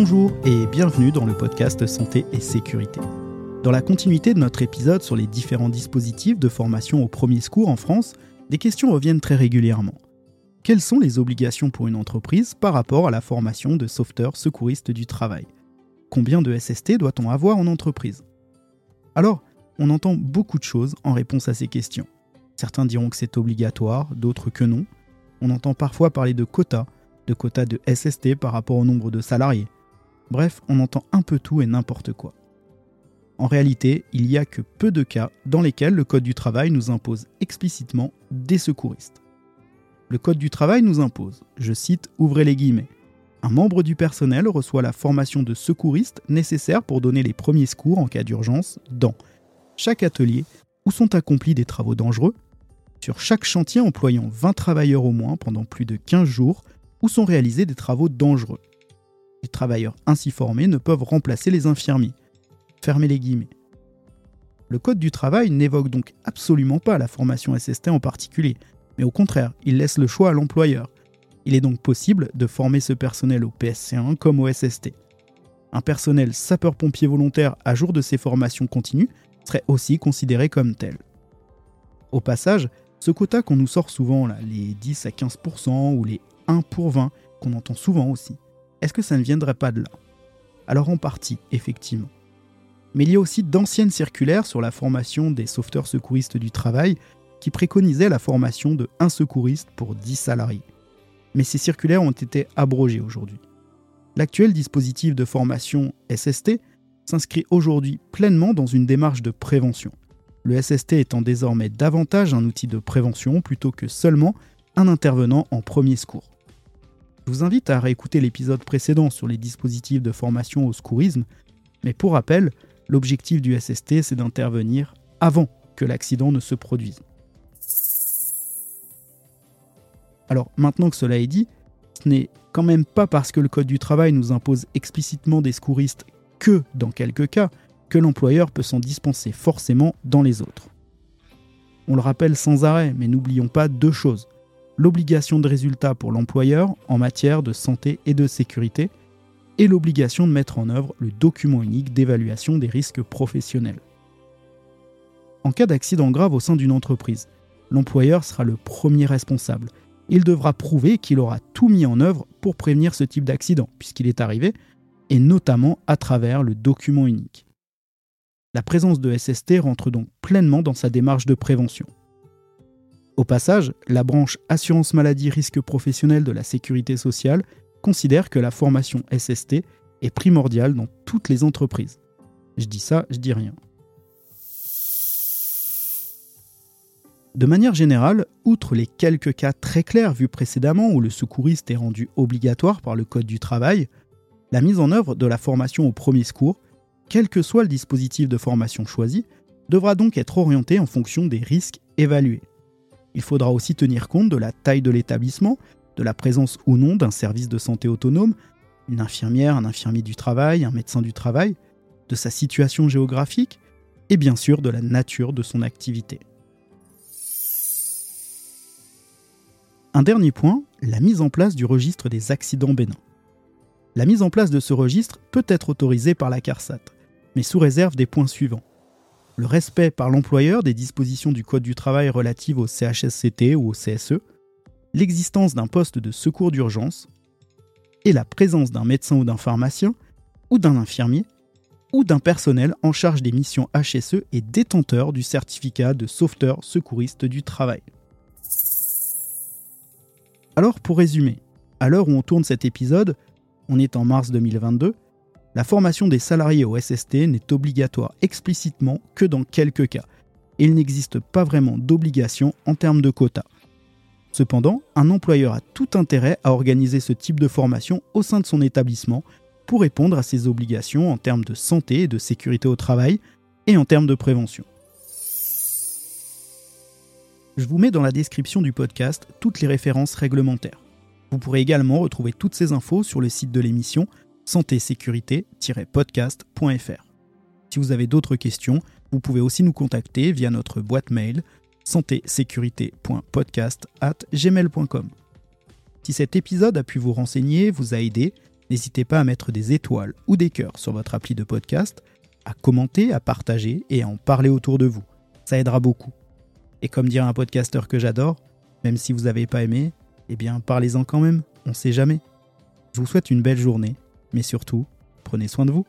Bonjour et bienvenue dans le podcast Santé et Sécurité. Dans la continuité de notre épisode sur les différents dispositifs de formation au premier secours en France, des questions reviennent très régulièrement. Quelles sont les obligations pour une entreprise par rapport à la formation de sauveteurs secouristes du travail? Combien de SST doit-on avoir en entreprise? Alors, on entend beaucoup de choses en réponse à ces questions. Certains diront que c'est obligatoire, d'autres que non. On entend parfois parler de quotas, de quotas de SST par rapport au nombre de salariés. Bref, on entend un peu tout et n'importe quoi. En réalité, il n'y a que peu de cas dans lesquels le Code du travail nous impose explicitement des secouristes. Le Code du travail nous impose, je cite, ouvrez les guillemets, un membre du personnel reçoit la formation de secouriste nécessaire pour donner les premiers secours en cas d'urgence dans chaque atelier où sont accomplis des travaux dangereux, sur chaque chantier employant 20 travailleurs au moins pendant plus de 15 jours où sont réalisés des travaux dangereux. Les travailleurs ainsi formés ne peuvent remplacer les infirmiers. Fermez les guillemets. Le Code du travail n'évoque donc absolument pas la formation SST en particulier, mais au contraire, il laisse le choix à l'employeur. Il est donc possible de former ce personnel au PSC1 comme au SST. Un personnel sapeur-pompier volontaire à jour de ses formations continues serait aussi considéré comme tel. Au passage, ce quota qu'on nous sort souvent, les 10 à 15% ou les 1 pour 20, qu'on entend souvent aussi, est-ce que ça ne viendrait pas de là? Alors en partie, effectivement. Mais il y a aussi d'anciennes circulaires sur la formation des sauveteurs secouristes du travail qui préconisaient la formation de 1 secouriste pour 10 salariés. Mais ces circulaires ont été abrogées aujourd'hui. L'actuel dispositif de formation SST s'inscrit aujourd'hui pleinement dans une démarche de prévention. Le SST étant désormais davantage un outil de prévention plutôt que seulement un intervenant en premier secours. Je vous invite à réécouter l'épisode précédent sur les dispositifs de formation au secourisme, mais pour rappel, l'objectif du SST c'est d'intervenir avant que l'accident ne se produise. Alors maintenant que cela est dit, ce n'est quand même pas parce que le Code du travail nous impose explicitement des secouristes que dans quelques cas que l'employeur peut s'en dispenser forcément dans les autres. On le rappelle sans arrêt, mais n'oublions pas deux choses l'obligation de résultat pour l'employeur en matière de santé et de sécurité, et l'obligation de mettre en œuvre le document unique d'évaluation des risques professionnels. En cas d'accident grave au sein d'une entreprise, l'employeur sera le premier responsable. Il devra prouver qu'il aura tout mis en œuvre pour prévenir ce type d'accident, puisqu'il est arrivé, et notamment à travers le document unique. La présence de SST rentre donc pleinement dans sa démarche de prévention. Au passage, la branche assurance maladie risque professionnel de la sécurité sociale considère que la formation SST est primordiale dans toutes les entreprises. Je dis ça, je dis rien. De manière générale, outre les quelques cas très clairs vus précédemment où le secouriste est rendu obligatoire par le Code du travail, la mise en œuvre de la formation au premier secours, quel que soit le dispositif de formation choisi, devra donc être orientée en fonction des risques évalués. Il faudra aussi tenir compte de la taille de l'établissement, de la présence ou non d'un service de santé autonome, une infirmière, un infirmier du travail, un médecin du travail, de sa situation géographique et bien sûr de la nature de son activité. Un dernier point, la mise en place du registre des accidents bénins. La mise en place de ce registre peut être autorisée par la CARSAT, mais sous réserve des points suivants le respect par l'employeur des dispositions du Code du travail relatives au CHSCT ou au CSE, l'existence d'un poste de secours d'urgence et la présence d'un médecin ou d'un pharmacien ou d'un infirmier ou d'un personnel en charge des missions HSE et détenteur du certificat de sauveteur secouriste du travail. Alors pour résumer, à l'heure où on tourne cet épisode, on est en mars 2022, la formation des salariés au SST n'est obligatoire explicitement que dans quelques cas. Il n'existe pas vraiment d'obligation en termes de quotas. Cependant, un employeur a tout intérêt à organiser ce type de formation au sein de son établissement pour répondre à ses obligations en termes de santé et de sécurité au travail et en termes de prévention. Je vous mets dans la description du podcast toutes les références réglementaires. Vous pourrez également retrouver toutes ces infos sur le site de l'émission santé-sécurité-podcast.fr. Si vous avez d'autres questions, vous pouvez aussi nous contacter via notre boîte mail santé-sécurité.podcast@gmail.com. Si cet épisode a pu vous renseigner, vous a aidé, N'hésitez pas à mettre des étoiles ou des cœurs sur votre appli de podcast, à commenter, à partager et à en parler autour de vous. Ça aidera beaucoup. Et comme dirait un podcasteur que j'adore, même si vous n'avez pas aimé, eh bien parlez-en quand même, on sait jamais. Je vous souhaite une belle journée, mais surtout, prenez soin de vous.